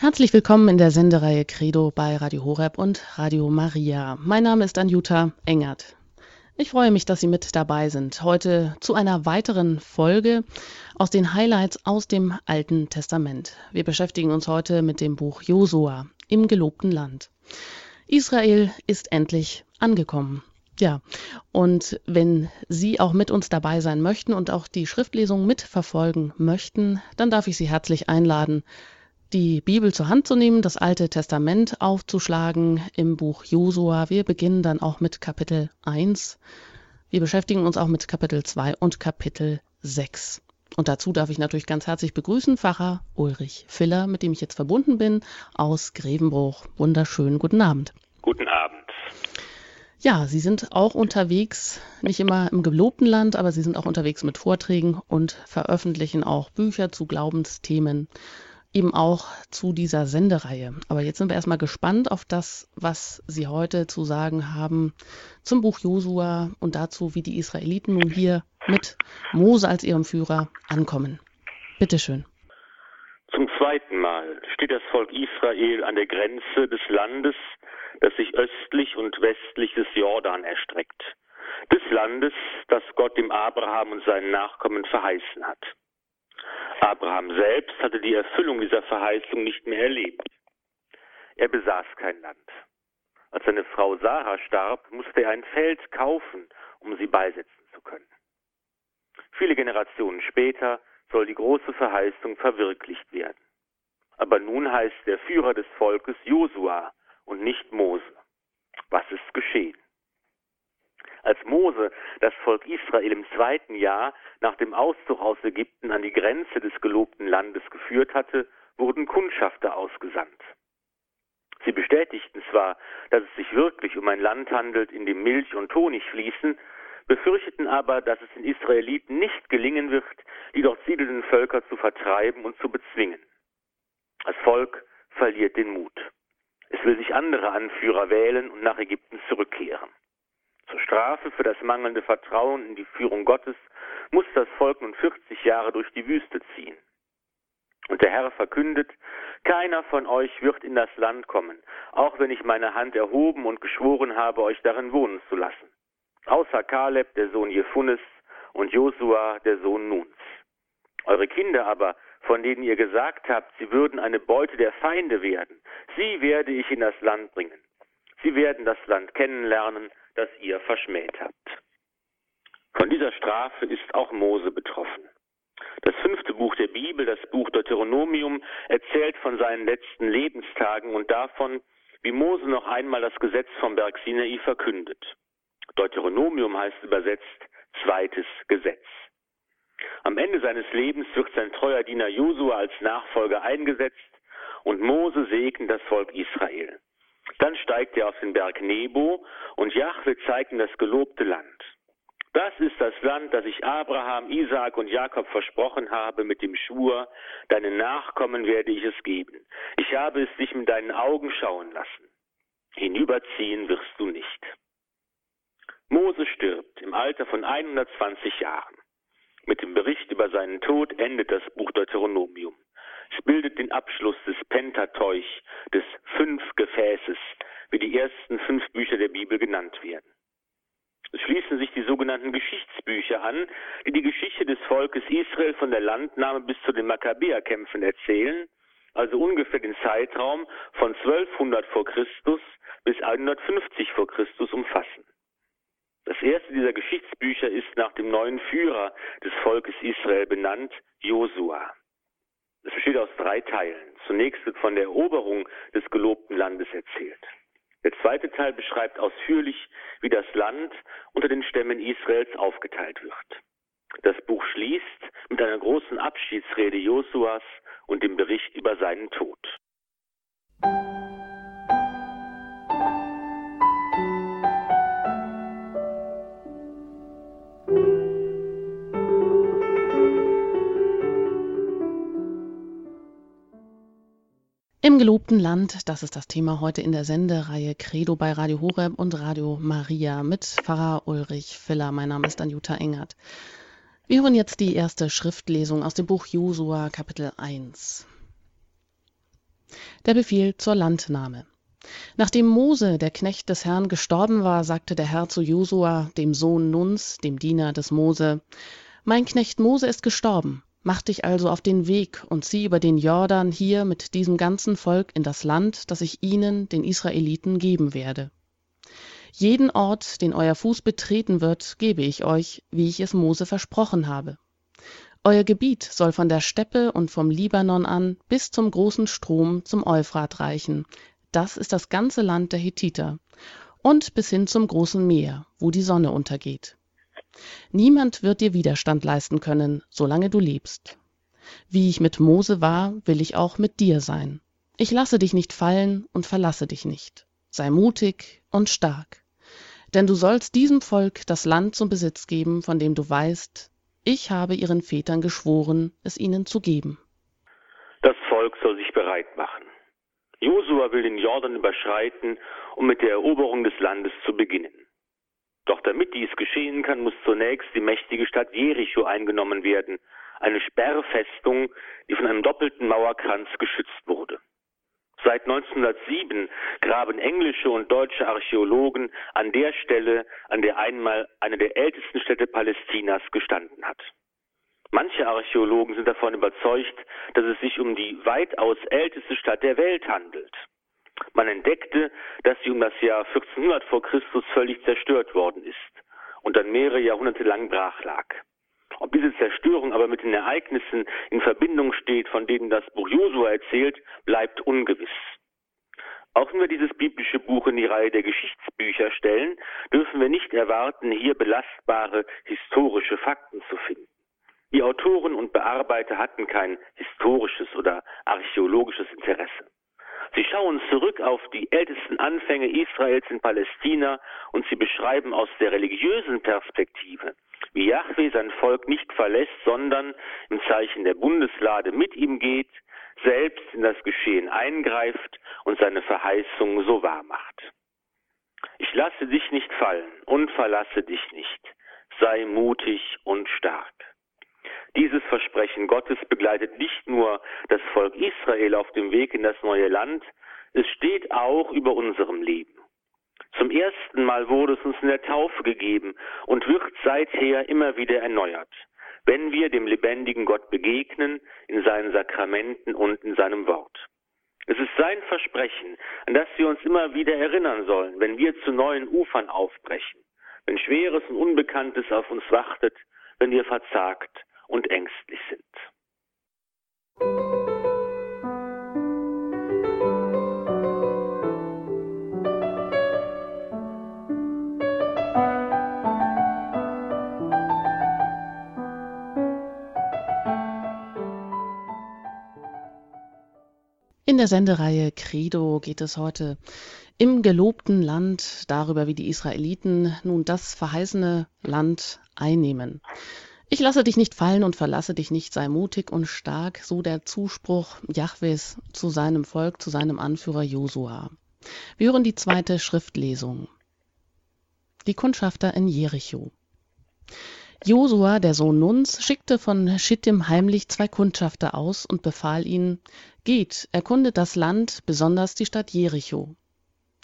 Herzlich willkommen in der Sendereihe Credo bei Radio Horeb und Radio Maria. Mein Name ist Anjuta Engert. Ich freue mich, dass Sie mit dabei sind. Heute zu einer weiteren Folge aus den Highlights aus dem Alten Testament. Wir beschäftigen uns heute mit dem Buch Josua im gelobten Land. Israel ist endlich angekommen. Ja, und wenn Sie auch mit uns dabei sein möchten und auch die Schriftlesung mitverfolgen möchten, dann darf ich Sie herzlich einladen, die Bibel zur Hand zu nehmen, das Alte Testament aufzuschlagen im Buch Josua. Wir beginnen dann auch mit Kapitel 1. Wir beschäftigen uns auch mit Kapitel 2 und Kapitel 6. Und dazu darf ich natürlich ganz herzlich begrüßen Pfarrer Ulrich Filler, mit dem ich jetzt verbunden bin, aus Grevenbruch. Wunderschönen guten Abend. Guten Abend. Ja, Sie sind auch unterwegs, nicht immer im gelobten Land, aber Sie sind auch unterwegs mit Vorträgen und veröffentlichen auch Bücher zu Glaubensthemen eben auch zu dieser Sendereihe. Aber jetzt sind wir erstmal gespannt auf das, was Sie heute zu sagen haben zum Buch Josua und dazu, wie die Israeliten nun hier mit Mose als ihrem Führer ankommen. Bitte schön. Zum zweiten Mal steht das Volk Israel an der Grenze des Landes, das sich östlich und westlich des Jordan erstreckt. Des Landes, das Gott dem Abraham und seinen Nachkommen verheißen hat. Abraham selbst hatte die Erfüllung dieser Verheißung nicht mehr erlebt. Er besaß kein Land. Als seine Frau Sarah starb, musste er ein Feld kaufen, um sie beisetzen zu können. Viele Generationen später soll die große Verheißung verwirklicht werden. Aber nun heißt der Führer des Volkes Josua und nicht Mose. Was ist geschehen? Als Mose das Volk Israel im zweiten Jahr nach dem Auszug aus Ägypten an die Grenze des gelobten Landes geführt hatte, wurden Kundschafter ausgesandt. Sie bestätigten zwar, dass es sich wirklich um ein Land handelt, in dem Milch und Honig fließen, befürchteten aber, dass es den Israeliten nicht gelingen wird, die dort siedelnden Völker zu vertreiben und zu bezwingen. Das Volk verliert den Mut. Es will sich andere Anführer wählen und nach Ägypten zurückkehren. Zur Strafe für das mangelnde Vertrauen in die Führung Gottes muss das Volk nun 40 Jahre durch die Wüste ziehen. Und der Herr verkündet, keiner von euch wird in das Land kommen, auch wenn ich meine Hand erhoben und geschworen habe, euch darin wohnen zu lassen. Außer Kaleb, der Sohn Jephunes, und Josua, der Sohn Nuns. Eure Kinder aber, von denen ihr gesagt habt, sie würden eine Beute der Feinde werden, sie werde ich in das Land bringen. Sie werden das Land kennenlernen, das ihr verschmäht habt. Von dieser Strafe ist auch Mose betroffen. Das fünfte Buch der Bibel, das Buch Deuteronomium, erzählt von seinen letzten Lebenstagen und davon, wie Mose noch einmal das Gesetz vom Berg Sinai verkündet. Deuteronomium heißt übersetzt zweites Gesetz. Am Ende seines Lebens wird sein treuer Diener Josua als Nachfolger eingesetzt und Mose segnet das Volk Israel. Dann steigt er auf den Berg Nebo und Jahwe zeigt ihm das gelobte Land. Das ist das Land, das ich Abraham, Isaak und Jakob versprochen habe mit dem Schwur, deinen Nachkommen werde ich es geben. Ich habe es dich mit deinen Augen schauen lassen. Hinüberziehen wirst du nicht. Mose stirbt im Alter von 120 Jahren. Mit dem Bericht über seinen Tod endet das Buch Deuteronomium. Es bildet den Abschluss des Pentateuch, des Fünf-Gefäßes, wie die ersten fünf Bücher der Bibel genannt werden. Es schließen sich die sogenannten Geschichtsbücher an, die die Geschichte des Volkes Israel von der Landnahme bis zu den Makkabäerkämpfen erzählen, also ungefähr den Zeitraum von 1200 vor Christus bis 150 vor Christus umfassen. Das erste dieser Geschichtsbücher ist nach dem neuen Führer des Volkes Israel benannt, Josua. Es besteht aus drei Teilen. Zunächst wird von der Eroberung des gelobten Landes erzählt. Der zweite Teil beschreibt ausführlich, wie das Land unter den Stämmen Israels aufgeteilt wird. Das Buch schließt mit einer großen Abschiedsrede Josuas und dem Bericht über seinen Tod. Gelobten Land, das ist das Thema heute in der Sendereihe Credo bei Radio Horeb und Radio Maria mit Pfarrer Ulrich Filler. Mein Name ist Anjuta Engert. Wir hören jetzt die erste Schriftlesung aus dem Buch Josua Kapitel 1. Der Befehl zur Landnahme. Nachdem Mose, der Knecht des Herrn, gestorben war, sagte der Herr zu Josua, dem Sohn Nuns, dem Diener des Mose, Mein Knecht Mose ist gestorben. Mach dich also auf den Weg und zieh über den Jordan hier mit diesem ganzen Volk in das Land, das ich ihnen, den Israeliten, geben werde. Jeden Ort, den euer Fuß betreten wird, gebe ich euch, wie ich es Mose versprochen habe. Euer Gebiet soll von der Steppe und vom Libanon an bis zum großen Strom zum Euphrat reichen, das ist das ganze Land der Hethiter, und bis hin zum großen Meer, wo die Sonne untergeht. Niemand wird dir Widerstand leisten können, solange du lebst. Wie ich mit Mose war, will ich auch mit dir sein. Ich lasse dich nicht fallen und verlasse dich nicht. Sei mutig und stark. Denn du sollst diesem Volk das Land zum Besitz geben, von dem du weißt, ich habe ihren Vätern geschworen, es ihnen zu geben. Das Volk soll sich bereit machen. Josua will den Jordan überschreiten, um mit der Eroberung des Landes zu beginnen. Doch damit dies geschehen kann, muss zunächst die mächtige Stadt Jericho eingenommen werden, eine Sperrfestung, die von einem doppelten Mauerkranz geschützt wurde. Seit 1907 graben englische und deutsche Archäologen an der Stelle, an der einmal eine der ältesten Städte Palästinas gestanden hat. Manche Archäologen sind davon überzeugt, dass es sich um die weitaus älteste Stadt der Welt handelt. Man entdeckte, dass sie um das Jahr 1400 vor Christus völlig zerstört worden ist und dann mehrere Jahrhunderte lang brach lag. Ob diese Zerstörung aber mit den Ereignissen in Verbindung steht, von denen das Buch Josua erzählt, bleibt ungewiss. Auch wenn wir dieses biblische Buch in die Reihe der Geschichtsbücher stellen, dürfen wir nicht erwarten, hier belastbare historische Fakten zu finden. Die Autoren und Bearbeiter hatten kein historisches oder archäologisches Interesse. Sie schauen zurück auf die ältesten Anfänge Israels in Palästina und sie beschreiben aus der religiösen Perspektive, wie Yahweh sein Volk nicht verlässt, sondern im Zeichen der Bundeslade mit ihm geht, selbst in das Geschehen eingreift und seine Verheißung so wahr macht. Ich lasse dich nicht fallen und verlasse dich nicht. Sei mutig und stark. Dieses Versprechen Gottes begleitet nicht nur das Volk Israel auf dem Weg in das neue Land, es steht auch über unserem Leben. Zum ersten Mal wurde es uns in der Taufe gegeben und wird seither immer wieder erneuert, wenn wir dem lebendigen Gott begegnen in seinen Sakramenten und in seinem Wort. Es ist sein Versprechen, an das wir uns immer wieder erinnern sollen, wenn wir zu neuen Ufern aufbrechen, wenn Schweres und Unbekanntes auf uns wartet, wenn wir verzagt und ängstlich sind. In der Sendereihe Credo geht es heute im gelobten Land darüber, wie die Israeliten nun das verheißene Land einnehmen. Ich lasse dich nicht fallen und verlasse dich nicht, sei mutig und stark, so der Zuspruch Jahwes zu seinem Volk, zu seinem Anführer Josua. Wir hören die zweite Schriftlesung. Die Kundschafter in Jericho. Josua, der Sohn Nuns, schickte von Schittim heimlich zwei Kundschafter aus und befahl ihnen, geht, erkundet das Land, besonders die Stadt Jericho.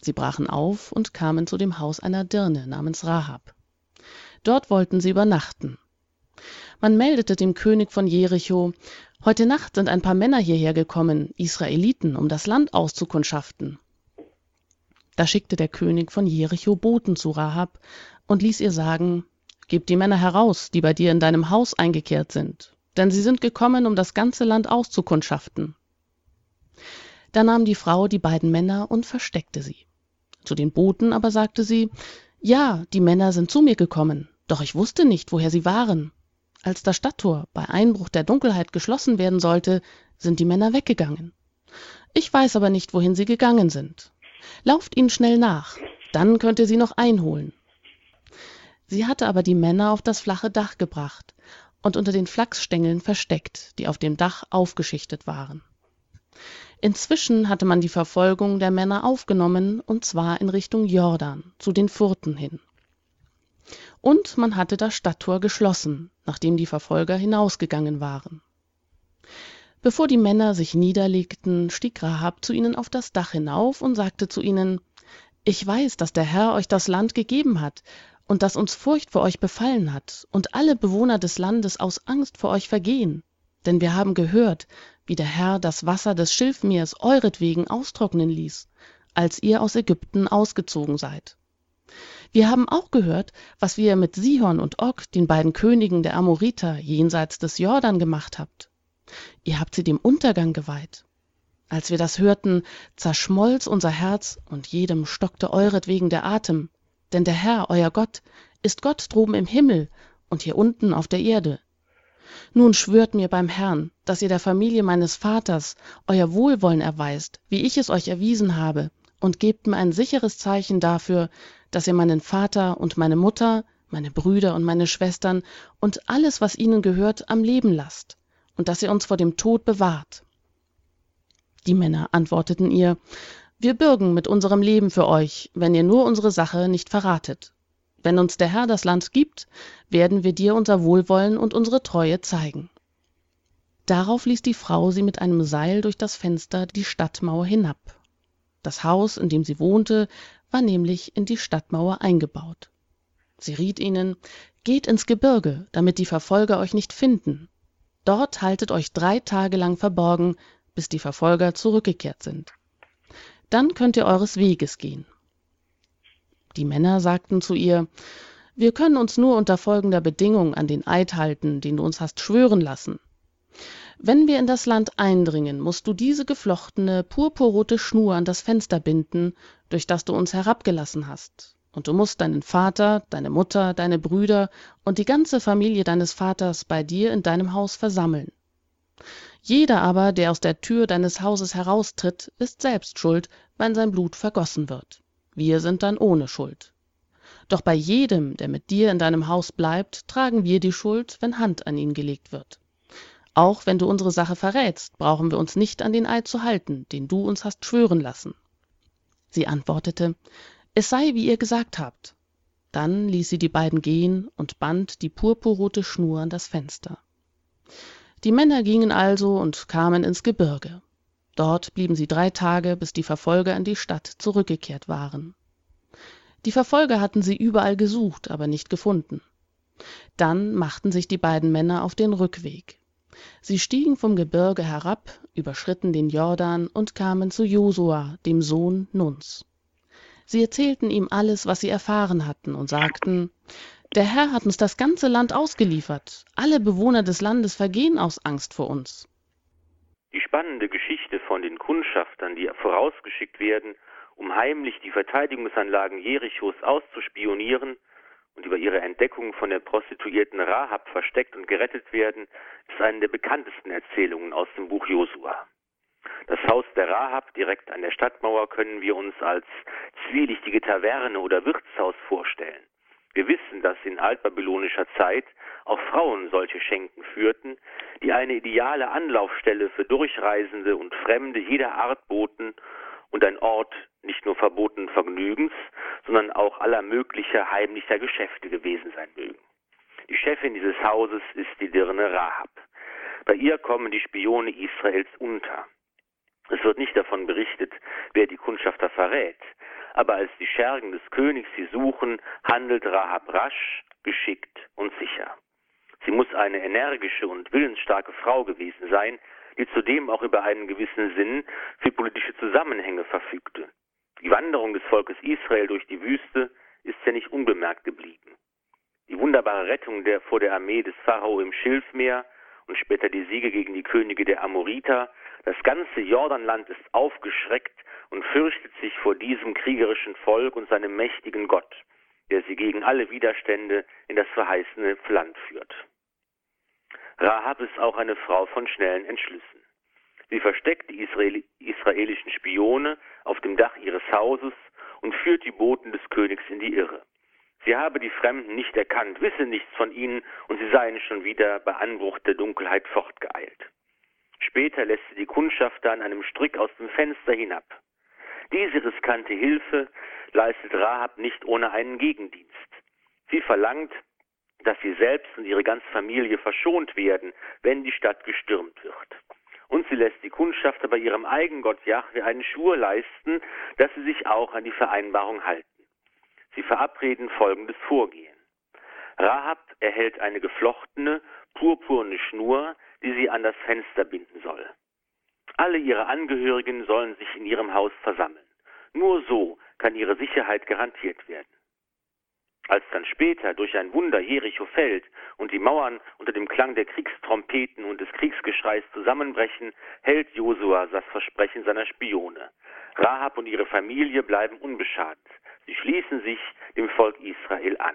Sie brachen auf und kamen zu dem Haus einer Dirne namens Rahab. Dort wollten sie übernachten. Man meldete dem König von Jericho, heute Nacht sind ein paar Männer hierher gekommen, Israeliten, um das Land auszukundschaften. Da schickte der König von Jericho Boten zu Rahab und ließ ihr sagen, Gib die Männer heraus, die bei dir in deinem Haus eingekehrt sind, denn sie sind gekommen, um das ganze Land auszukundschaften. Da nahm die Frau die beiden Männer und versteckte sie. Zu den Boten aber sagte sie, Ja, die Männer sind zu mir gekommen, doch ich wusste nicht, woher sie waren. Als das Stadttor bei Einbruch der Dunkelheit geschlossen werden sollte, sind die Männer weggegangen. Ich weiß aber nicht, wohin sie gegangen sind. Lauft ihnen schnell nach, dann könnt ihr sie noch einholen. Sie hatte aber die Männer auf das flache Dach gebracht und unter den Flachsstängeln versteckt, die auf dem Dach aufgeschichtet waren. Inzwischen hatte man die Verfolgung der Männer aufgenommen, und zwar in Richtung Jordan, zu den Furten hin und man hatte das Stadttor geschlossen, nachdem die Verfolger hinausgegangen waren. Bevor die Männer sich niederlegten, stieg Rahab zu ihnen auf das Dach hinauf und sagte zu ihnen, Ich weiß, dass der Herr euch das Land gegeben hat und dass uns Furcht vor euch befallen hat und alle Bewohner des Landes aus Angst vor euch vergehen. Denn wir haben gehört, wie der Herr das Wasser des Schilfmeers euretwegen austrocknen ließ, als ihr aus Ägypten ausgezogen seid. Wir haben auch gehört, was ihr mit Sihon und Og, den beiden Königen der Amoriter, jenseits des Jordan gemacht habt. Ihr habt sie dem Untergang geweiht. Als wir das hörten, zerschmolz unser Herz und jedem stockte euretwegen der Atem. Denn der Herr, euer Gott, ist Gott droben im Himmel und hier unten auf der Erde. Nun schwört mir beim Herrn, dass ihr der Familie meines Vaters euer Wohlwollen erweist, wie ich es euch erwiesen habe, und gebt mir ein sicheres Zeichen dafür, dass ihr meinen Vater und meine Mutter, meine Brüder und meine Schwestern und alles, was ihnen gehört, am Leben lasst und dass ihr uns vor dem Tod bewahrt. Die Männer antworteten ihr, wir bürgen mit unserem Leben für euch, wenn ihr nur unsere Sache nicht verratet. Wenn uns der Herr das Land gibt, werden wir dir unser Wohlwollen und unsere Treue zeigen. Darauf ließ die Frau sie mit einem Seil durch das Fenster die Stadtmauer hinab. Das Haus, in dem sie wohnte, war nämlich in die Stadtmauer eingebaut. Sie riet ihnen, geht ins Gebirge, damit die Verfolger euch nicht finden, Dort haltet euch drei Tage lang verborgen, bis die Verfolger zurückgekehrt sind. Dann könnt ihr eures Weges gehen. Die Männer sagten zu ihr, wir können uns nur unter folgender Bedingung an den Eid halten, den du uns hast schwören lassen. Wenn wir in das Land eindringen, musst du diese geflochtene, purpurrote Schnur an das Fenster binden, durch das du uns herabgelassen hast und du musst deinen Vater, deine Mutter, deine Brüder und die ganze Familie deines Vaters bei dir in deinem Haus versammeln. Jeder aber, der aus der Tür deines Hauses heraustritt, ist selbst schuld, wenn sein Blut vergossen wird. Wir sind dann ohne Schuld. Doch bei jedem, der mit dir in deinem Haus bleibt, tragen wir die Schuld, wenn Hand an ihn gelegt wird. Auch wenn du unsere Sache verrätst, brauchen wir uns nicht an den Eid zu halten, den du uns hast schwören lassen. Sie antwortete, es sei, wie ihr gesagt habt. Dann ließ sie die beiden gehen und band die purpurrote Schnur an das Fenster. Die Männer gingen also und kamen ins Gebirge. Dort blieben sie drei Tage, bis die Verfolger in die Stadt zurückgekehrt waren. Die Verfolger hatten sie überall gesucht, aber nicht gefunden. Dann machten sich die beiden Männer auf den Rückweg. Sie stiegen vom Gebirge herab, überschritten den Jordan und kamen zu Josua, dem Sohn Nuns. Sie erzählten ihm alles, was sie erfahren hatten, und sagten, der Herr hat uns das ganze Land ausgeliefert. Alle Bewohner des Landes vergehen aus Angst vor uns. Die spannende Geschichte von den Kundschaftern, die vorausgeschickt werden, um heimlich die Verteidigungsanlagen Jerichos auszuspionieren und über ihre Entdeckung von der Prostituierten Rahab versteckt und gerettet werden, ist eine der bekanntesten Erzählungen aus dem Buch Josua. Das Haus der Rahab direkt an der Stadtmauer können wir uns als zwielichtige Taverne oder Wirtshaus vorstellen. Wir wissen, dass in altbabylonischer Zeit auch Frauen solche Schenken führten, die eine ideale Anlaufstelle für Durchreisende und Fremde jeder Art boten und ein Ort nicht nur verbotenen Vergnügens, sondern auch aller möglicher heimlicher Geschäfte gewesen sein mögen. Die Chefin dieses Hauses ist die Dirne Rahab. Bei ihr kommen die Spione Israels unter. Es wird nicht davon berichtet, wer die Kundschafter verrät, aber als die Schergen des Königs sie suchen, handelt Rahab rasch, geschickt und sicher. Sie muss eine energische und willensstarke Frau gewesen sein, die zudem auch über einen gewissen Sinn für politische Zusammenhänge verfügte. Die Wanderung des Volkes Israel durch die Wüste ist ja nicht unbemerkt geblieben. Die wunderbare Rettung der, vor der Armee des Pharao im Schilfmeer und später die Siege gegen die Könige der Amoriter das ganze Jordanland ist aufgeschreckt und fürchtet sich vor diesem kriegerischen Volk und seinem mächtigen Gott, der sie gegen alle Widerstände in das verheißene Land führt. Rahab ist auch eine Frau von schnellen Entschlüssen. Sie versteckt die Israel israelischen Spione auf dem Dach ihres Hauses und führt die Boten des Königs in die Irre. Sie habe die Fremden nicht erkannt, wisse nichts von ihnen und sie seien schon wieder bei Anbruch der Dunkelheit fortgeeilt. Später lässt sie die Kundschafter an einem Strick aus dem Fenster hinab. Diese riskante Hilfe leistet Rahab nicht ohne einen Gegendienst. Sie verlangt, dass sie selbst und ihre ganze Familie verschont werden, wenn die Stadt gestürmt wird. Und sie lässt die Kundschafter bei ihrem Eigengott Jahwe einen Schwur leisten, dass sie sich auch an die Vereinbarung halten. Sie verabreden folgendes Vorgehen. Rahab erhält eine geflochtene, purpurne Schnur, die sie an das Fenster binden soll. Alle ihre Angehörigen sollen sich in ihrem Haus versammeln. Nur so kann ihre Sicherheit garantiert werden. Als dann später durch ein Wunder Jericho fällt und die Mauern unter dem Klang der Kriegstrompeten und des Kriegsgeschreis zusammenbrechen, hält Josua das Versprechen seiner Spione. Rahab und ihre Familie bleiben unbeschadet. Sie schließen sich dem Volk Israel an.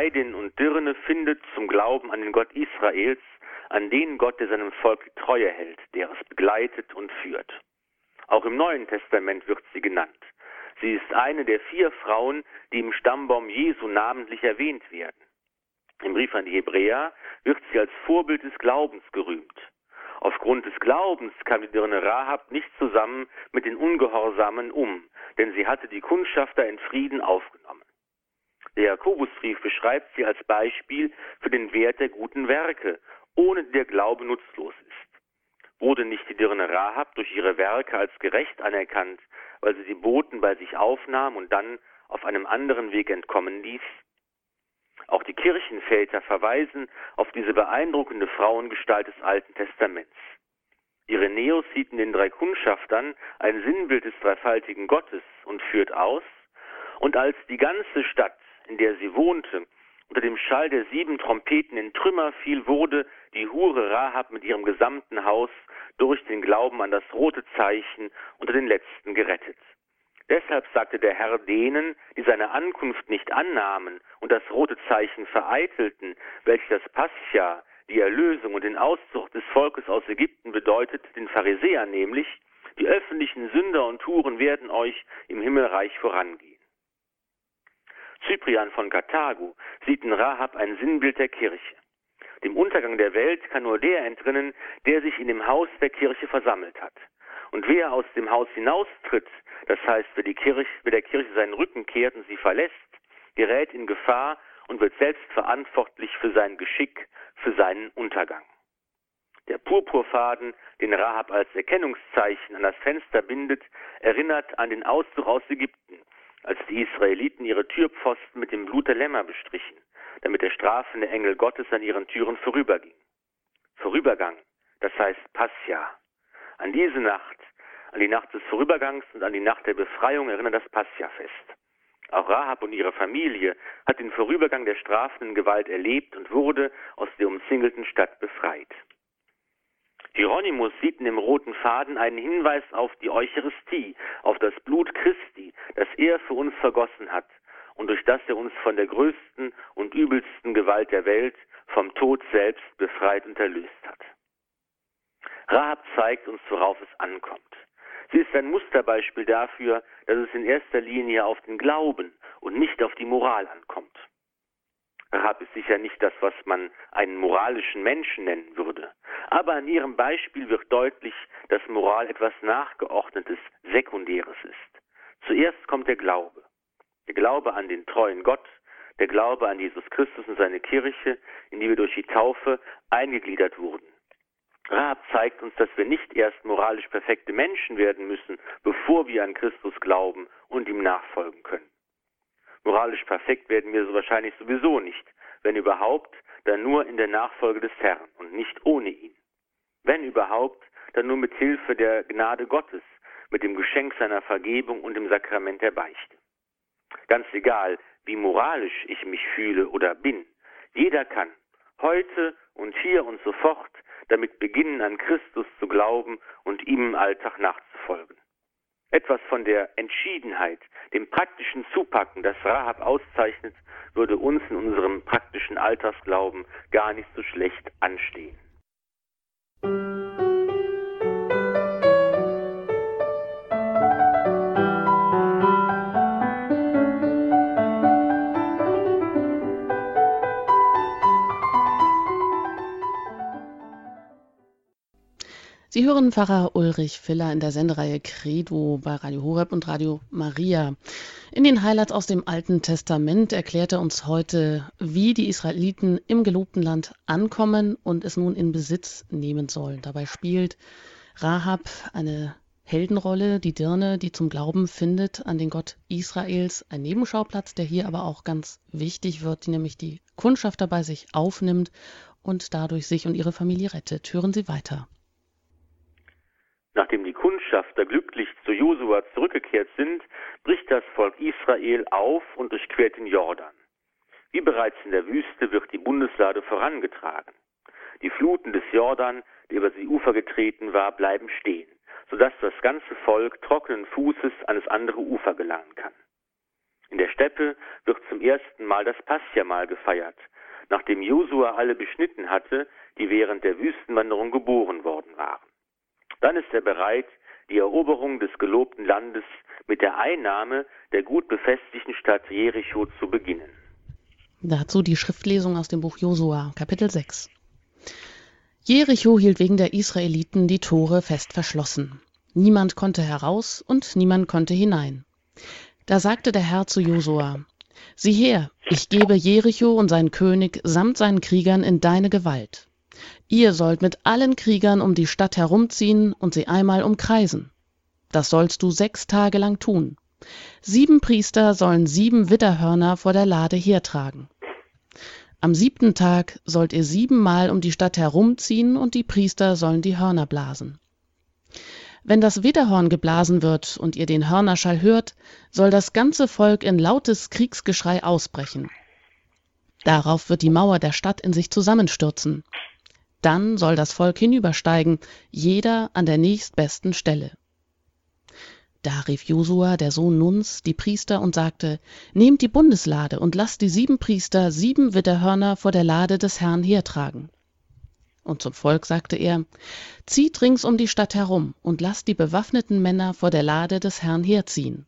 Heidin und Dirne findet zum Glauben an den Gott Israels, an den Gott, der seinem Volk die Treue hält, der es begleitet und führt. Auch im Neuen Testament wird sie genannt. Sie ist eine der vier Frauen, die im Stammbaum Jesu namentlich erwähnt werden. Im Brief an die Hebräer wird sie als Vorbild des Glaubens gerühmt. Aufgrund des Glaubens kam die Dirne Rahab nicht zusammen mit den Ungehorsamen um, denn sie hatte die Kundschafter in Frieden aufgenommen. Der Jakobusbrief beschreibt sie als Beispiel für den Wert der guten Werke, ohne die der Glaube nutzlos ist. Wurde nicht die Dirne Rahab durch ihre Werke als gerecht anerkannt, weil sie die Boten bei sich aufnahm und dann auf einem anderen Weg entkommen ließ? Auch die Kirchenväter verweisen auf diese beeindruckende Frauengestalt des Alten Testaments. Irenäus sieht in den drei Kundschaftern ein Sinnbild des dreifaltigen Gottes und führt aus, und als die ganze Stadt in der sie wohnte, unter dem Schall der sieben Trompeten in Trümmer fiel, wurde die Hure Rahab mit ihrem gesamten Haus durch den Glauben an das rote Zeichen unter den Letzten gerettet. Deshalb sagte der Herr denen, die seine Ankunft nicht annahmen und das rote Zeichen vereitelten, welches das Pascha, die Erlösung und den Auszug des Volkes aus Ägypten bedeutet, den Pharisäern nämlich, die öffentlichen Sünder und Turen werden euch im Himmelreich vorangehen. Cyprian von Karthago sieht in Rahab ein Sinnbild der Kirche. Dem Untergang der Welt kann nur der entrinnen, der sich in dem Haus der Kirche versammelt hat. Und wer aus dem Haus hinaustritt, das heißt, wer, die Kirche, wer der Kirche seinen Rücken kehrt und sie verlässt, gerät in Gefahr und wird selbst verantwortlich für sein Geschick, für seinen Untergang. Der Purpurfaden, den Rahab als Erkennungszeichen an das Fenster bindet, erinnert an den Auszug aus Ägypten, als die Israeliten ihre Türpfosten mit dem Blut der Lämmer bestrichen, damit der strafende Engel Gottes an ihren Türen vorüberging. Vorübergang, das heißt Pascha. An diese Nacht, an die Nacht des Vorübergangs und an die Nacht der Befreiung erinnert das Pascha-Fest. Auch Rahab und ihre Familie hat den Vorübergang der strafenden Gewalt erlebt und wurde aus der umzingelten Stadt befreit. Hieronymus sieht in dem roten Faden einen Hinweis auf die Eucharistie, auf das Blut Christi, das er für uns vergossen hat und durch das er uns von der größten und übelsten Gewalt der Welt, vom Tod selbst befreit und erlöst hat. Rahab zeigt uns, worauf es ankommt. Sie ist ein Musterbeispiel dafür, dass es in erster Linie auf den Glauben und nicht auf die Moral ankommt. Rahab ist sicher nicht das, was man einen moralischen Menschen nennen würde. Aber an ihrem Beispiel wird deutlich, dass Moral etwas Nachgeordnetes, Sekundäres ist. Zuerst kommt der Glaube. Der Glaube an den treuen Gott, der Glaube an Jesus Christus und seine Kirche, in die wir durch die Taufe eingegliedert wurden. Rahab zeigt uns, dass wir nicht erst moralisch perfekte Menschen werden müssen, bevor wir an Christus glauben und ihm nachfolgen können. Moralisch perfekt werden wir so wahrscheinlich sowieso nicht, wenn überhaupt, dann nur in der Nachfolge des Herrn und nicht ohne ihn. Wenn überhaupt, dann nur mit Hilfe der Gnade Gottes, mit dem Geschenk seiner Vergebung und dem Sakrament der Beichte. Ganz egal, wie moralisch ich mich fühle oder bin, jeder kann heute und hier und sofort damit beginnen, an Christus zu glauben und ihm im Alltag nachzufolgen. Etwas von der Entschiedenheit, dem praktischen Zupacken, das Rahab auszeichnet, würde uns in unserem praktischen Alltagsglauben gar nicht so schlecht anstehen. Sie hören Pfarrer Ulrich Filler in der Sendereihe Credo bei Radio Horeb und Radio Maria. In den Highlights aus dem Alten Testament erklärt er uns heute, wie die Israeliten im gelobten Land ankommen und es nun in Besitz nehmen sollen. Dabei spielt Rahab eine Heldenrolle, die Dirne, die zum Glauben findet an den Gott Israels, ein Nebenschauplatz, der hier aber auch ganz wichtig wird, die nämlich die Kundschaft dabei sich aufnimmt und dadurch sich und ihre Familie rettet. Hören Sie weiter. Nachdem die Kundschafter glücklich zu Josua zurückgekehrt sind, bricht das Volk Israel auf und durchquert den Jordan. Wie bereits in der Wüste wird die Bundeslade vorangetragen. Die Fluten des Jordan, die über die Ufer getreten war, bleiben stehen, sodass das ganze Volk trockenen Fußes an das andere Ufer gelangen kann. In der Steppe wird zum ersten Mal das Passjamal gefeiert, nachdem Josua alle beschnitten hatte, die während der Wüstenwanderung geboren worden waren. Dann ist er bereit, die Eroberung des gelobten Landes mit der Einnahme der gut befestigten Stadt Jericho zu beginnen. Dazu die Schriftlesung aus dem Buch Josua, Kapitel 6. Jericho hielt wegen der Israeliten die Tore fest verschlossen. Niemand konnte heraus und niemand konnte hinein. Da sagte der Herr zu Josua, Sieh her, ich gebe Jericho und seinen König samt seinen Kriegern in deine Gewalt. Ihr sollt mit allen Kriegern um die Stadt herumziehen und sie einmal umkreisen. Das sollst du sechs Tage lang tun. Sieben Priester sollen sieben Widderhörner vor der Lade hertragen. Am siebten Tag sollt ihr siebenmal um die Stadt herumziehen und die Priester sollen die Hörner blasen. Wenn das Widderhorn geblasen wird und ihr den Hörnerschall hört, soll das ganze Volk in lautes Kriegsgeschrei ausbrechen. Darauf wird die Mauer der Stadt in sich zusammenstürzen. Dann soll das Volk hinübersteigen, jeder an der nächstbesten Stelle. Da rief Josua, der Sohn Nuns, die Priester und sagte, Nehmt die Bundeslade und lasst die sieben Priester sieben Widderhörner vor der Lade des Herrn hertragen. Und zum Volk sagte er, Zieht rings um die Stadt herum und lasst die bewaffneten Männer vor der Lade des Herrn herziehen.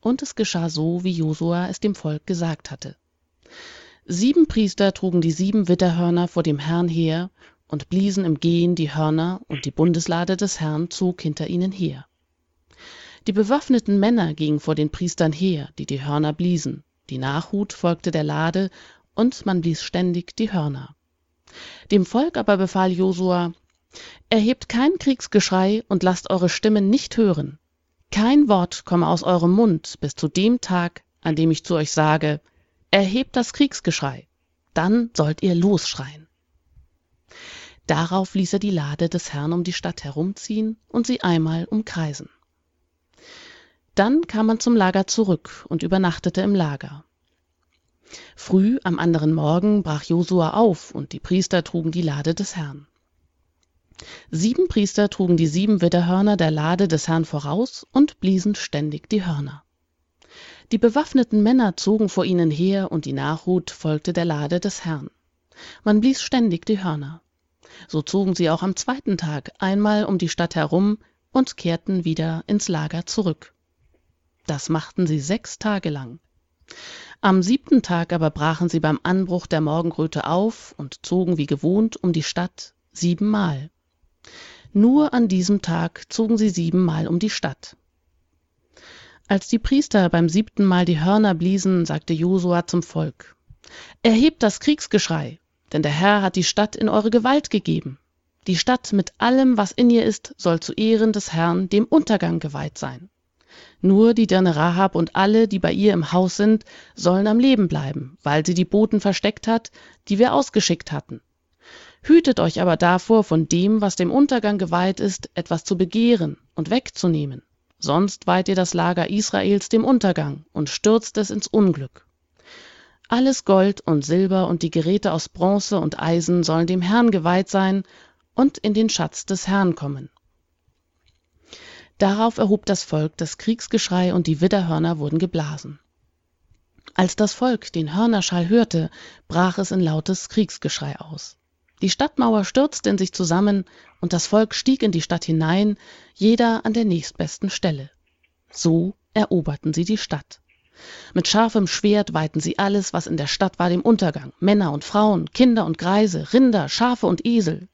Und es geschah so, wie Josua es dem Volk gesagt hatte. Sieben Priester trugen die sieben Widderhörner vor dem Herrn her und bliesen im Gehen die Hörner, und die Bundeslade des Herrn zog hinter ihnen her. Die bewaffneten Männer gingen vor den Priestern her, die die Hörner bliesen. Die Nachhut folgte der Lade, und man blies ständig die Hörner. Dem Volk aber befahl Josua, Erhebt kein Kriegsgeschrei und lasst eure Stimmen nicht hören. Kein Wort komme aus eurem Mund bis zu dem Tag, an dem ich zu euch sage, Erhebt das Kriegsgeschrei, dann sollt ihr losschreien. Darauf ließ er die Lade des Herrn um die Stadt herumziehen und sie einmal umkreisen. Dann kam man zum Lager zurück und übernachtete im Lager. Früh am anderen Morgen brach Josua auf und die Priester trugen die Lade des Herrn. Sieben Priester trugen die sieben Widderhörner der Lade des Herrn voraus und bliesen ständig die Hörner. Die bewaffneten Männer zogen vor ihnen her, und die Nachhut folgte der Lade des Herrn. Man blies ständig die Hörner. So zogen sie auch am zweiten Tag einmal um die Stadt herum und kehrten wieder ins Lager zurück. Das machten sie sechs Tage lang. Am siebten Tag aber brachen sie beim Anbruch der Morgenröte auf und zogen wie gewohnt um die Stadt siebenmal. Nur an diesem Tag zogen sie siebenmal um die Stadt. Als die Priester beim siebten Mal die Hörner bliesen, sagte Josua zum Volk, Erhebt das Kriegsgeschrei, denn der Herr hat die Stadt in eure Gewalt gegeben. Die Stadt mit allem, was in ihr ist, soll zu Ehren des Herrn dem Untergang geweiht sein. Nur die Dirne Rahab und alle, die bei ihr im Haus sind, sollen am Leben bleiben, weil sie die Boten versteckt hat, die wir ausgeschickt hatten. Hütet euch aber davor, von dem, was dem Untergang geweiht ist, etwas zu begehren und wegzunehmen sonst weiht ihr das Lager Israels dem Untergang und stürzt es ins Unglück. Alles Gold und Silber und die Geräte aus Bronze und Eisen sollen dem Herrn geweiht sein und in den Schatz des Herrn kommen. Darauf erhob das Volk das Kriegsgeschrei und die Widderhörner wurden geblasen. Als das Volk den Hörnerschall hörte, brach es in lautes Kriegsgeschrei aus. Die Stadtmauer stürzte in sich zusammen, und das Volk stieg in die Stadt hinein, jeder an der nächstbesten Stelle. So eroberten sie die Stadt. Mit scharfem Schwert weihten sie alles, was in der Stadt war, dem Untergang, Männer und Frauen, Kinder und Greise, Rinder, Schafe und Esel.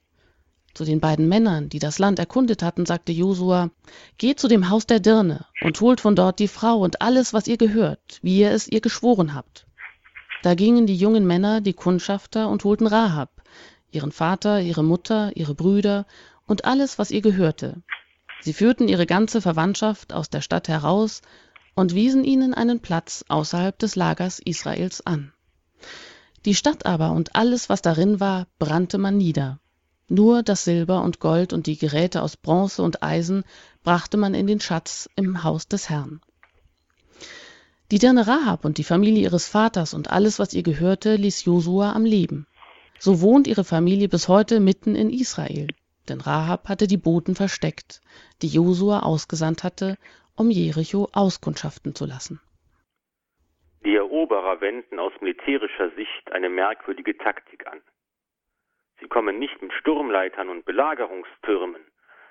Zu den beiden Männern, die das Land erkundet hatten, sagte Josua, Geht zu dem Haus der Dirne und holt von dort die Frau und alles, was ihr gehört, wie ihr es ihr geschworen habt. Da gingen die jungen Männer, die Kundschafter, und holten Rahab, ihren Vater, ihre Mutter, ihre Brüder und alles, was ihr gehörte. Sie führten ihre ganze Verwandtschaft aus der Stadt heraus und wiesen ihnen einen Platz außerhalb des Lagers Israels an. Die Stadt aber und alles, was darin war, brannte man nieder. Nur das Silber und Gold und die Geräte aus Bronze und Eisen brachte man in den Schatz im Haus des Herrn. Die Dirne Rahab und die Familie ihres Vaters und alles, was ihr gehörte, ließ Josua am Leben. So wohnt ihre Familie bis heute mitten in Israel, denn Rahab hatte die Boten versteckt, die Josua ausgesandt hatte, um Jericho auskundschaften zu lassen. Die Eroberer wenden aus militärischer Sicht eine merkwürdige Taktik an. Sie kommen nicht mit Sturmleitern und Belagerungstürmen.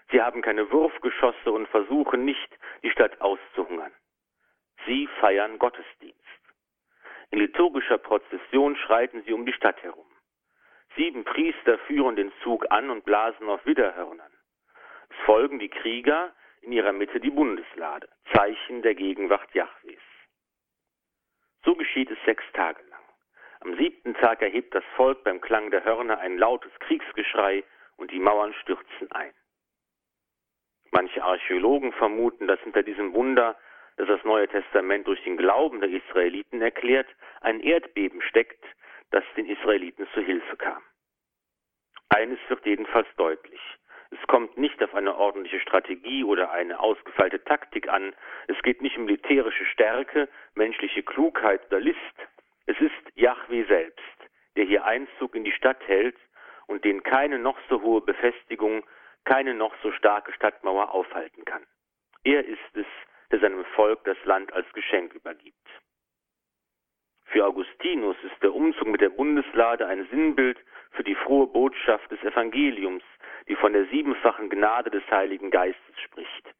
Sie haben keine Wurfgeschosse und versuchen nicht, die Stadt auszuhungern. Sie feiern Gottesdienst. In liturgischer Prozession schreiten sie um die Stadt herum. Sieben Priester führen den Zug an und blasen auf Widderhörnern. Es folgen die Krieger, in ihrer Mitte die Bundeslade, Zeichen der Gegenwart Jahwes. So geschieht es sechs Tage lang. Am siebten Tag erhebt das Volk beim Klang der Hörner ein lautes Kriegsgeschrei und die Mauern stürzen ein. Manche Archäologen vermuten, dass hinter diesem Wunder, das das Neue Testament durch den Glauben der Israeliten erklärt, ein Erdbeben steckt, das den Israeliten zu Hilfe kam. Eines wird jedenfalls deutlich. Es kommt nicht auf eine ordentliche Strategie oder eine ausgefeilte Taktik an. Es geht nicht um militärische Stärke, menschliche Klugheit oder List. Es ist Yahweh selbst, der hier Einzug in die Stadt hält und den keine noch so hohe Befestigung, keine noch so starke Stadtmauer aufhalten kann. Er ist es, der seinem Volk das Land als Geschenk übergibt. Für Augustinus ist der Umzug mit der Bundeslade ein Sinnbild für die frohe Botschaft des Evangeliums, die von der siebenfachen Gnade des Heiligen Geistes spricht.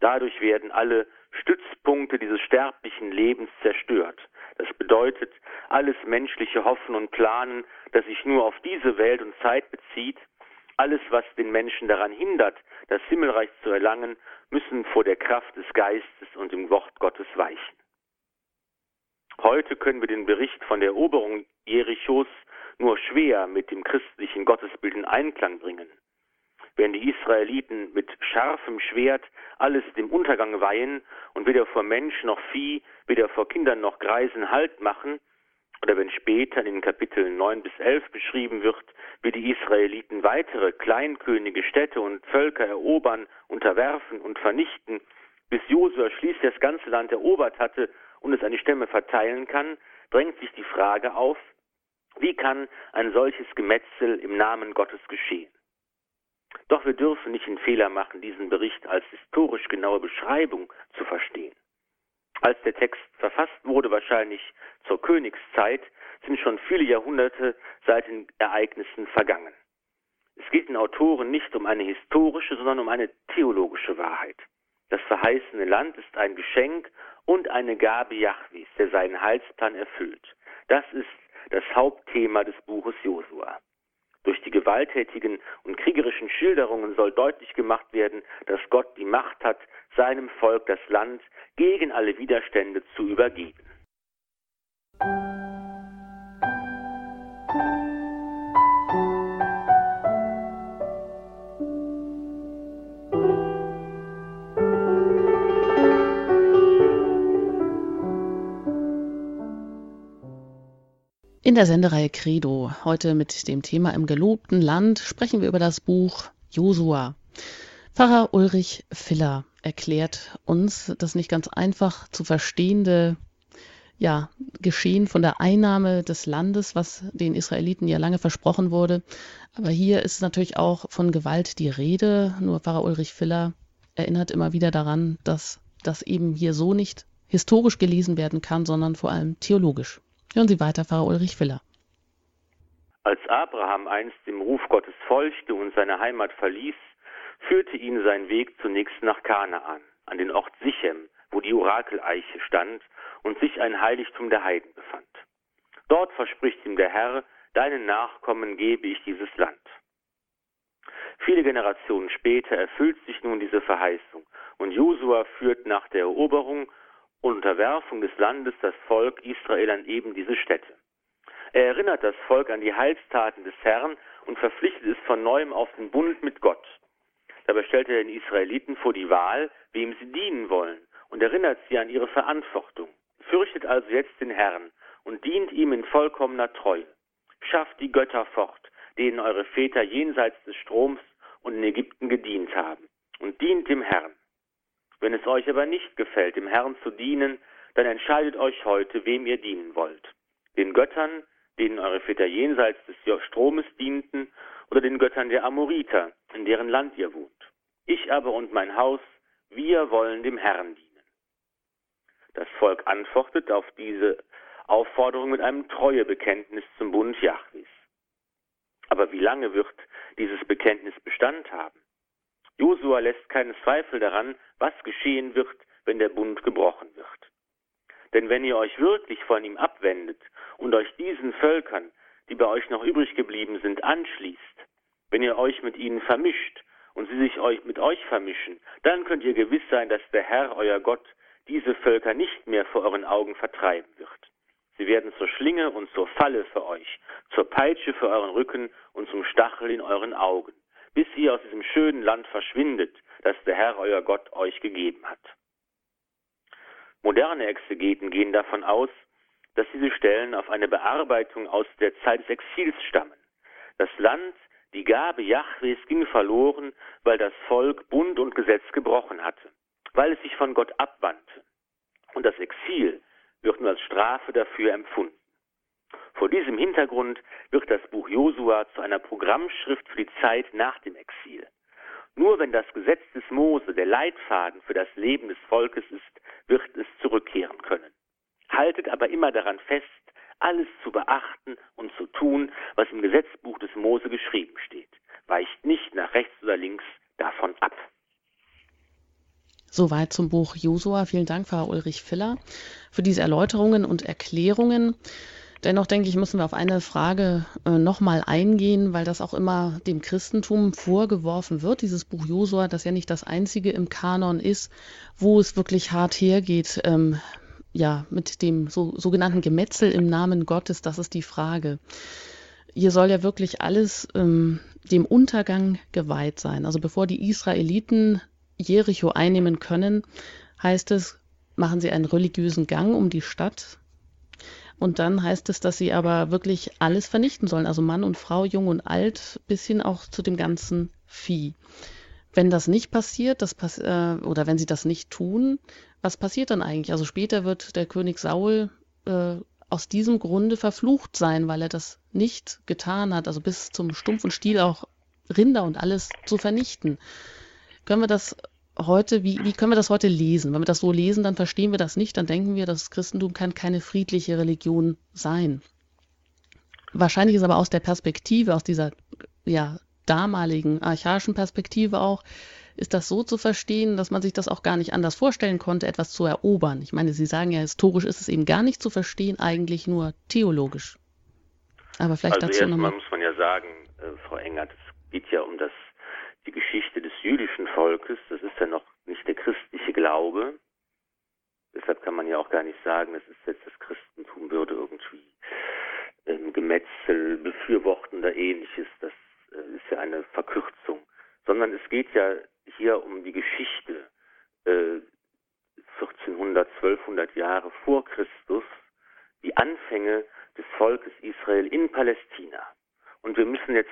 Dadurch werden alle Stützpunkte dieses sterblichen Lebens zerstört. Das bedeutet, alles menschliche Hoffen und Planen, das sich nur auf diese Welt und Zeit bezieht, alles, was den Menschen daran hindert, das Himmelreich zu erlangen, müssen vor der Kraft des Geistes und dem Wort Gottes weichen. Heute können wir den Bericht von der Eroberung Jerichos nur schwer mit dem christlichen Gottesbild in Einklang bringen. Wenn die Israeliten mit scharfem Schwert alles dem Untergang weihen und weder vor Mensch noch Vieh, weder vor Kindern noch Greisen Halt machen, oder wenn später in den Kapiteln 9 bis 11 beschrieben wird, wie die Israeliten weitere kleinkönige Städte und Völker erobern, unterwerfen und vernichten, bis Josua schließlich das ganze Land erobert hatte und es an die Stämme verteilen kann, drängt sich die Frage auf, wie kann ein solches Gemetzel im Namen Gottes geschehen? Doch wir dürfen nicht den Fehler machen, diesen Bericht als historisch genaue Beschreibung zu verstehen. Als der Text verfasst wurde, wahrscheinlich zur Königszeit, sind schon viele Jahrhunderte seit den Ereignissen vergangen. Es geht den Autoren nicht um eine historische, sondern um eine theologische Wahrheit. Das verheißene Land ist ein Geschenk und eine Gabe Jahwes, der seinen Heilsplan erfüllt. Das ist das Hauptthema des Buches Josua. Durch die gewalttätigen und kriegerischen Schilderungen soll deutlich gemacht werden, dass Gott die Macht hat, seinem Volk das Land gegen alle Widerstände zu übergeben. Der Sendereihe Credo, heute mit dem Thema Im gelobten Land, sprechen wir über das Buch Josua. Pfarrer Ulrich Filler erklärt uns das nicht ganz einfach zu verstehende ja, Geschehen von der Einnahme des Landes, was den Israeliten ja lange versprochen wurde. Aber hier ist natürlich auch von Gewalt die Rede. Nur Pfarrer Ulrich Filler erinnert immer wieder daran, dass das eben hier so nicht historisch gelesen werden kann, sondern vor allem theologisch. Hören Sie weiter, Pfarrer Ulrich Filler. Als Abraham einst dem Ruf Gottes folgte und seine Heimat verließ, führte ihn sein Weg zunächst nach Kanaan, an den Ort Sichem, wo die Orakeleiche stand und sich ein Heiligtum der Heiden befand. Dort verspricht ihm der Herr, deinen Nachkommen gebe ich dieses Land. Viele Generationen später erfüllt sich nun diese Verheißung und Josua führt nach der Eroberung Unterwerfung des Landes das Volk Israel an eben diese Städte. Er erinnert das Volk an die Heilstaten des Herrn und verpflichtet es von neuem auf den Bund mit Gott. Dabei stellt er den Israeliten vor die Wahl, wem sie dienen wollen und erinnert sie an ihre Verantwortung. Fürchtet also jetzt den Herrn und dient ihm in vollkommener Treue. Schafft die Götter fort, denen eure Väter jenseits des Stroms und in Ägypten gedient haben, und dient dem Herrn. Wenn es euch aber nicht gefällt, dem Herrn zu dienen, dann entscheidet euch heute, wem ihr dienen wollt. Den Göttern, denen eure Väter jenseits des Stromes dienten, oder den Göttern der Amoriter, in deren Land ihr wohnt. Ich aber und mein Haus, wir wollen dem Herrn dienen. Das Volk antwortet auf diese Aufforderung mit einem Treuebekenntnis zum Bund Jahwes. Aber wie lange wird dieses Bekenntnis Bestand haben? Josua lässt keinen Zweifel daran, was geschehen wird, wenn der Bund gebrochen wird. Denn wenn ihr euch wirklich von ihm abwendet und euch diesen Völkern, die bei euch noch übrig geblieben sind, anschließt, wenn ihr euch mit ihnen vermischt und sie sich euch mit euch vermischen, dann könnt ihr gewiss sein, dass der Herr, euer Gott, diese Völker nicht mehr vor euren Augen vertreiben wird. Sie werden zur Schlinge und zur Falle für euch, zur Peitsche für euren Rücken und zum Stachel in euren Augen, bis ihr aus diesem schönen Land verschwindet, das der Herr, euer Gott, euch gegeben hat. Moderne Exegeten gehen davon aus, dass diese Stellen auf eine Bearbeitung aus der Zeit des Exils stammen. Das Land, die Gabe Jahwes ging verloren, weil das Volk Bund und Gesetz gebrochen hatte, weil es sich von Gott abwandte. Und das Exil wird nur als Strafe dafür empfunden. Vor diesem Hintergrund wird das Buch Josua zu einer Programmschrift für die Zeit nach dem Exil. Nur wenn das Gesetz des Mose der Leitfaden für das Leben des Volkes ist, wird es zurückkehren können. Haltet aber immer daran fest, alles zu beachten und zu tun, was im Gesetzbuch des Mose geschrieben steht. Weicht nicht nach rechts oder links davon ab. Soweit zum Buch Josua. Vielen Dank, Frau Ulrich Filler, für diese Erläuterungen und Erklärungen. Dennoch denke ich, müssen wir auf eine Frage äh, nochmal eingehen, weil das auch immer dem Christentum vorgeworfen wird. Dieses Buch Josua, das ja nicht das einzige im Kanon ist, wo es wirklich hart hergeht, ähm, ja, mit dem so, sogenannten Gemetzel im Namen Gottes, das ist die Frage. Hier soll ja wirklich alles ähm, dem Untergang geweiht sein. Also bevor die Israeliten Jericho einnehmen können, heißt es, machen sie einen religiösen Gang um die Stadt, und dann heißt es, dass sie aber wirklich alles vernichten sollen, also Mann und Frau, jung und alt, bis hin auch zu dem ganzen Vieh. Wenn das nicht passiert, das pass äh, oder wenn sie das nicht tun, was passiert dann eigentlich? Also später wird der König Saul äh, aus diesem Grunde verflucht sein, weil er das nicht getan hat, also bis zum stumpfen Stiel auch Rinder und alles zu vernichten. Können wir das heute, wie, wie können wir das heute lesen? Wenn wir das so lesen, dann verstehen wir das nicht, dann denken wir, das Christentum kann keine friedliche Religion sein. Wahrscheinlich ist aber aus der Perspektive, aus dieser ja, damaligen archaischen Perspektive auch, ist das so zu verstehen, dass man sich das auch gar nicht anders vorstellen konnte, etwas zu erobern. Ich meine, Sie sagen ja, historisch ist es eben gar nicht zu verstehen, eigentlich nur theologisch. Aber vielleicht also dazu nochmal. muss man ja sagen, äh, Frau Engert, es geht ja um das die Geschichte des jüdischen Volkes, das ist ja noch nicht der christliche Glaube. Deshalb kann man ja auch gar nicht sagen, das ist jetzt das Christentum würde irgendwie ähm, Gemetzel befürworten oder ähnliches. Das äh, ist ja eine Verkürzung. Sondern es geht ja hier um die Geschichte äh, 1400, 1200 Jahre vor Christus, die Anfänge des Volkes Israel in Palästina. Und wir müssen jetzt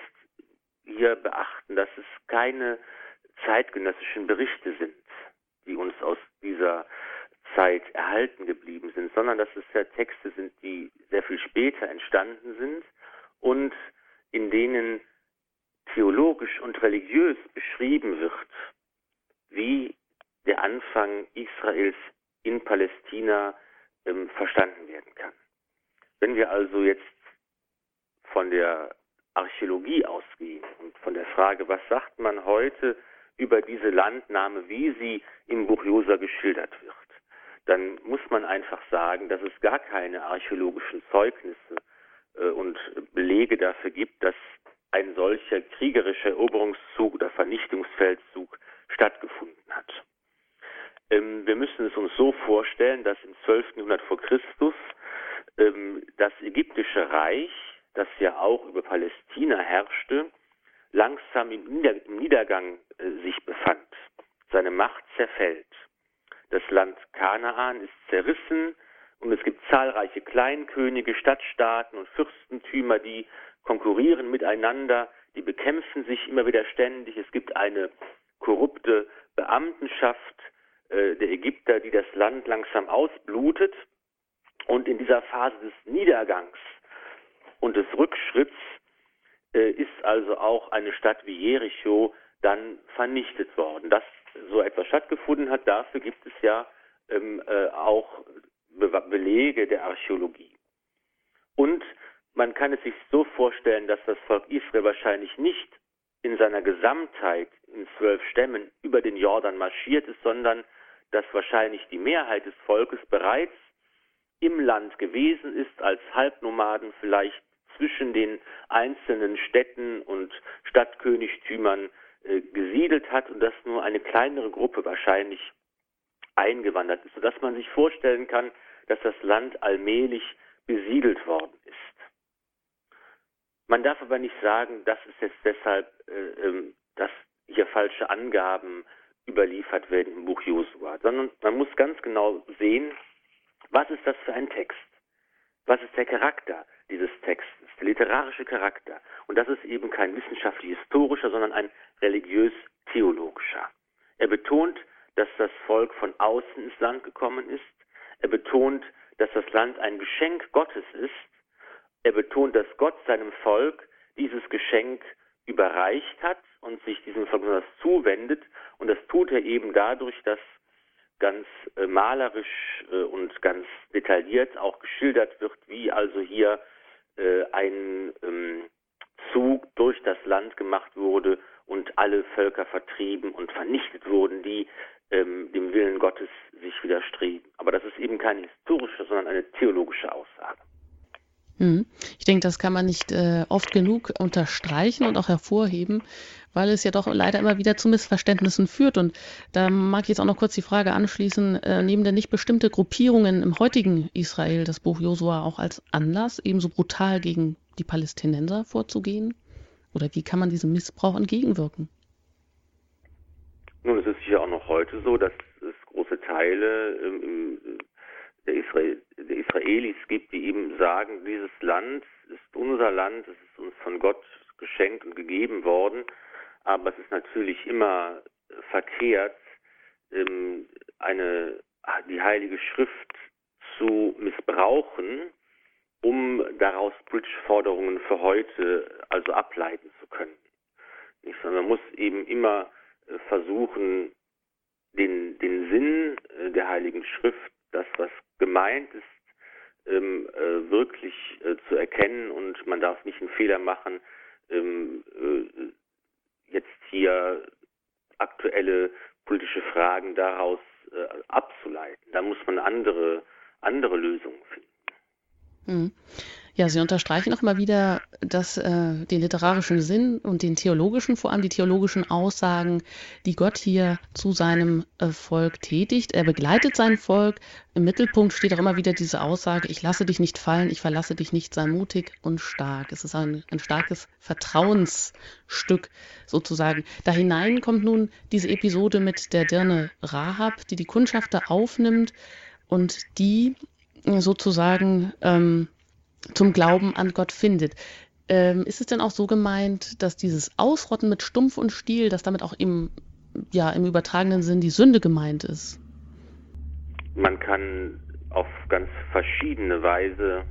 hier beachten, dass es keine zeitgenössischen Berichte sind, die uns aus dieser Zeit erhalten geblieben sind, sondern dass es ja Texte sind, die sehr viel später entstanden sind und in denen theologisch und religiös beschrieben wird, wie der Anfang Israels in Palästina ähm, verstanden werden kann. Wenn wir also jetzt von der Archäologie ausgehen und von der Frage, was sagt man heute über diese Landnahme, wie sie im Buch Josa geschildert wird, dann muss man einfach sagen, dass es gar keine archäologischen Zeugnisse äh, und Belege dafür gibt, dass ein solcher kriegerischer Eroberungszug oder Vernichtungsfeldzug stattgefunden hat. Ähm, wir müssen es uns so vorstellen, dass im 12. Jahrhundert vor Christus ähm, das ägyptische Reich, das ja auch über Palästina herrschte, langsam im, Nieder im Niedergang äh, sich befand. Seine Macht zerfällt. Das Land Kanaan ist zerrissen und es gibt zahlreiche Kleinkönige, Stadtstaaten und Fürstentümer, die konkurrieren miteinander, die bekämpfen sich immer wieder ständig. Es gibt eine korrupte Beamtenschaft äh, der Ägypter, die das Land langsam ausblutet. Und in dieser Phase des Niedergangs und des Rückschritts äh, ist also auch eine Stadt wie Jericho dann vernichtet worden. Dass so etwas stattgefunden hat, dafür gibt es ja ähm, äh, auch Be Belege der Archäologie. Und man kann es sich so vorstellen, dass das Volk Israel wahrscheinlich nicht in seiner Gesamtheit in zwölf Stämmen über den Jordan marschiert ist, sondern dass wahrscheinlich die Mehrheit des Volkes bereits im Land gewesen ist, als Halbnomaden vielleicht zwischen den einzelnen Städten und Stadtkönigtümern äh, gesiedelt hat und dass nur eine kleinere Gruppe wahrscheinlich eingewandert ist, sodass man sich vorstellen kann, dass das Land allmählich besiedelt worden ist. Man darf aber nicht sagen, dass es jetzt deshalb, äh, ähm, dass hier falsche Angaben überliefert werden im Buch Josua, sondern man muss ganz genau sehen, was ist das für ein Text? Was ist der Charakter dieses Textes, der literarische Charakter? Und das ist eben kein wissenschaftlich-historischer, sondern ein religiös-theologischer. Er betont, dass das Volk von außen ins Land gekommen ist. Er betont, dass das Land ein Geschenk Gottes ist. Er betont, dass Gott seinem Volk dieses Geschenk überreicht hat und sich diesem Volk besonders zuwendet. Und das tut er eben dadurch, dass ganz äh, malerisch äh, und ganz detailliert auch geschildert wird, wie also hier äh, ein ähm, Zug durch das Land gemacht wurde und alle Völker vertrieben und vernichtet wurden, die ähm, dem Willen Gottes sich widerstreben. Aber das ist eben keine historische, sondern eine theologische Aussage. Hm. Ich denke, das kann man nicht äh, oft genug unterstreichen und auch hervorheben, weil es ja doch leider immer wieder zu Missverständnissen führt. Und da mag ich jetzt auch noch kurz die Frage anschließen, äh, nehmen denn nicht bestimmte Gruppierungen im heutigen Israel das Buch Josua auch als Anlass, ebenso brutal gegen die Palästinenser vorzugehen? Oder wie kann man diesem Missbrauch entgegenwirken? Nun, es ist ja auch noch heute so, dass es große Teile ähm, der, Israel, der Israelis gibt, die eben sagen, dieses Land ist unser Land, es ist uns von Gott geschenkt und gegeben worden, aber es ist natürlich immer verkehrt, ähm, eine, die Heilige Schrift zu missbrauchen, um daraus politische Forderungen für heute also ableiten zu können. Nicht, sondern man muss eben immer äh, versuchen, den, den Sinn äh, der Heiligen Schrift, das, was gemeint ist, ähm, äh, wirklich äh, zu erkennen und man darf nicht einen Fehler machen, ähm, äh, jetzt hier aktuelle politische Fragen daraus äh, abzuleiten. Da muss man andere, andere Lösungen finden. Hm. Ja, Sie unterstreichen auch mal wieder dass, äh, den literarischen Sinn und den theologischen, vor allem die theologischen Aussagen, die Gott hier zu seinem äh, Volk tätigt. Er begleitet sein Volk. Im Mittelpunkt steht auch immer wieder diese Aussage, ich lasse dich nicht fallen, ich verlasse dich nicht, sei mutig und stark. Es ist ein, ein starkes Vertrauensstück sozusagen. Da hinein kommt nun diese Episode mit der Dirne Rahab, die die Kundschafter aufnimmt und die sozusagen ähm, zum Glauben an Gott findet. Ähm, ist es denn auch so gemeint, dass dieses Ausrotten mit Stumpf und Stiel, dass damit auch im, ja, im übertragenen Sinn die Sünde gemeint ist? Man kann auf ganz verschiedene Weise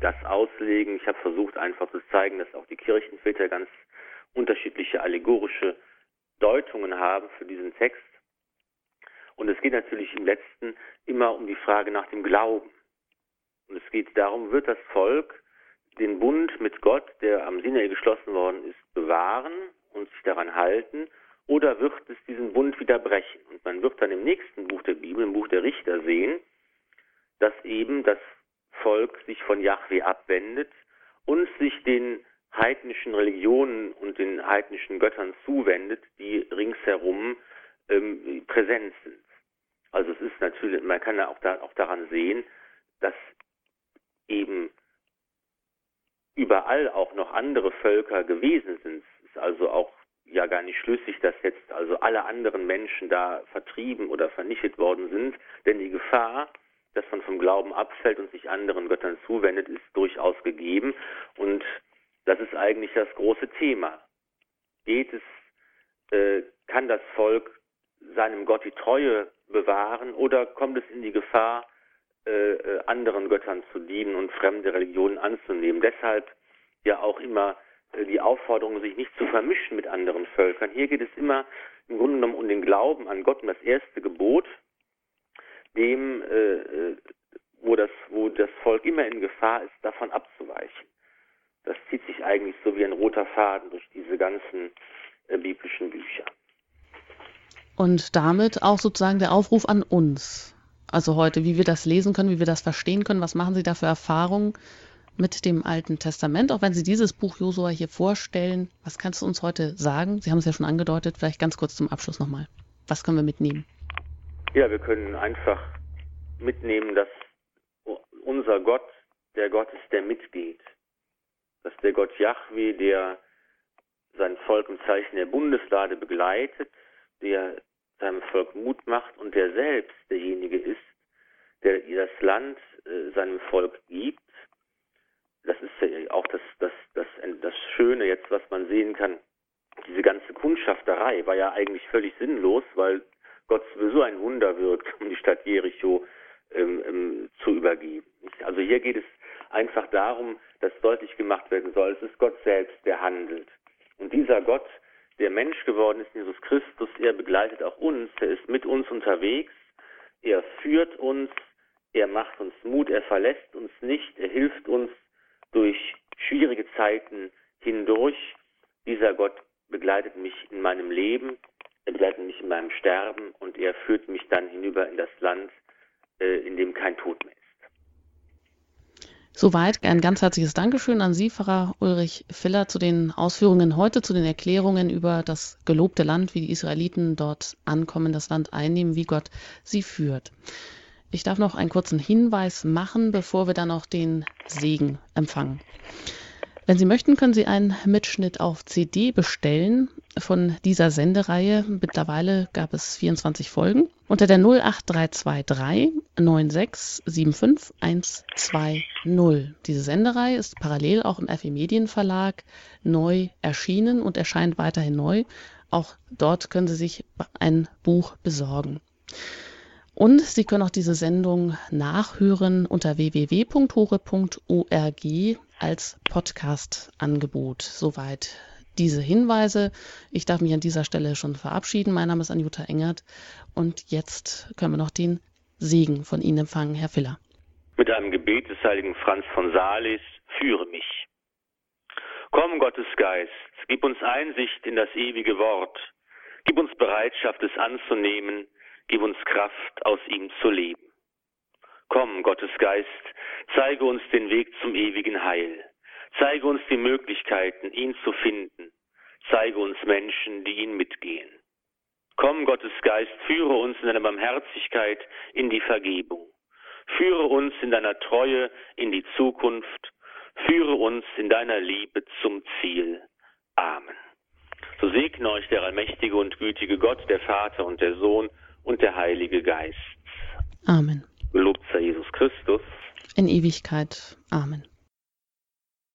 das auslegen. Ich habe versucht einfach zu zeigen, dass auch die Kirchenväter ganz unterschiedliche allegorische Deutungen haben für diesen Text. Und es geht natürlich im letzten immer um die Frage nach dem Glauben. Und es geht darum, wird das Volk den Bund mit Gott, der am Sinai geschlossen worden ist, bewahren und sich daran halten, oder wird es diesen Bund wieder brechen? Und man wird dann im nächsten Buch der Bibel, im Buch der Richter sehen, dass eben das Volk sich von Yahweh abwendet und sich den heidnischen Religionen und den heidnischen Göttern zuwendet, die ringsherum ähm, präsent sind. Also es ist natürlich, man kann ja auch, da, auch daran sehen, dass eben überall auch noch andere Völker gewesen sind. Es ist also auch ja gar nicht schlüssig, dass jetzt also alle anderen Menschen da vertrieben oder vernichtet worden sind, denn die Gefahr, dass man vom Glauben abfällt und sich anderen Göttern zuwendet, ist durchaus gegeben und das ist eigentlich das große Thema. Geht es, äh, kann das Volk seinem Gott die Treue bewahren oder kommt es in die Gefahr, äh, äh, anderen Göttern zu dienen und fremde Religionen anzunehmen? Deshalb ja auch immer äh, die Aufforderung, sich nicht zu vermischen mit anderen Völkern. Hier geht es immer im Grunde genommen um den Glauben an Gott und das erste Gebot, dem, äh, wo, das, wo das Volk immer in Gefahr ist, davon abzuweichen. Das zieht sich eigentlich so wie ein roter Faden durch diese ganzen äh, biblischen Bücher. Und damit auch sozusagen der Aufruf an uns. Also heute, wie wir das lesen können, wie wir das verstehen können. Was machen Sie da für Erfahrungen mit dem Alten Testament? Auch wenn Sie dieses Buch Josua hier vorstellen, was kannst du uns heute sagen? Sie haben es ja schon angedeutet, vielleicht ganz kurz zum Abschluss nochmal. Was können wir mitnehmen? Ja, wir können einfach mitnehmen, dass unser Gott der Gott ist, der mitgeht. Dass der Gott Yahweh, der sein Volk im Zeichen der Bundeslade begleitet, der seinem Volk Mut macht und der selbst derjenige ist, der das Land äh, seinem Volk gibt. Das ist ja auch das, das, das, das Schöne jetzt, was man sehen kann. Diese ganze Kundschafterei war ja eigentlich völlig sinnlos, weil Gott sowieso ein Wunder wirkt, um die Stadt Jericho ähm, ähm, zu übergeben. Also hier geht es einfach darum, dass deutlich gemacht werden soll, es ist Gott selbst, der handelt. Und dieser Gott, der Mensch geworden ist, Jesus Christus, er begleitet auch uns, er ist mit uns unterwegs, er führt uns, er macht uns Mut, er verlässt uns nicht, er hilft uns durch schwierige Zeiten hindurch. Dieser Gott begleitet mich in meinem Leben, er begleitet mich in meinem Sterben und er führt mich dann hinüber in das Land, äh, in dem kein Tod mehr ist. Soweit ein ganz herzliches Dankeschön an Sie, Pfarrer Ulrich Filler, zu den Ausführungen heute, zu den Erklärungen über das gelobte Land, wie die Israeliten dort ankommen, das Land einnehmen, wie Gott sie führt. Ich darf noch einen kurzen Hinweis machen, bevor wir dann auch den Segen empfangen. Wenn Sie möchten, können Sie einen Mitschnitt auf CD bestellen von dieser Sendereihe. Mittlerweile gab es 24 Folgen. Unter der 08323 9675 120. Diese Sendereihe ist parallel auch im FE Medienverlag neu erschienen und erscheint weiterhin neu. Auch dort können Sie sich ein Buch besorgen. Und Sie können auch diese Sendung nachhören unter www.hore.org als Podcast-Angebot. Soweit diese Hinweise. Ich darf mich an dieser Stelle schon verabschieden. Mein Name ist Anjuta Engert und jetzt können wir noch den Segen von Ihnen empfangen, Herr Filler. Mit einem Gebet des heiligen Franz von Sales, führe mich. Komm, Gottes Geist, gib uns Einsicht in das ewige Wort. Gib uns Bereitschaft, es anzunehmen. Gib uns Kraft, aus ihm zu leben. Komm, Gottes Geist, zeige uns den Weg zum ewigen Heil. Zeige uns die Möglichkeiten, ihn zu finden. Zeige uns Menschen, die ihn mitgehen. Komm, Gottes Geist, führe uns in deiner Barmherzigkeit in die Vergebung. Führe uns in deiner Treue in die Zukunft. Führe uns in deiner Liebe zum Ziel. Amen. So segne euch der allmächtige und gütige Gott, der Vater und der Sohn und der Heilige Geist. Amen. Gelobt sei Jesus Christus. In Ewigkeit. Amen.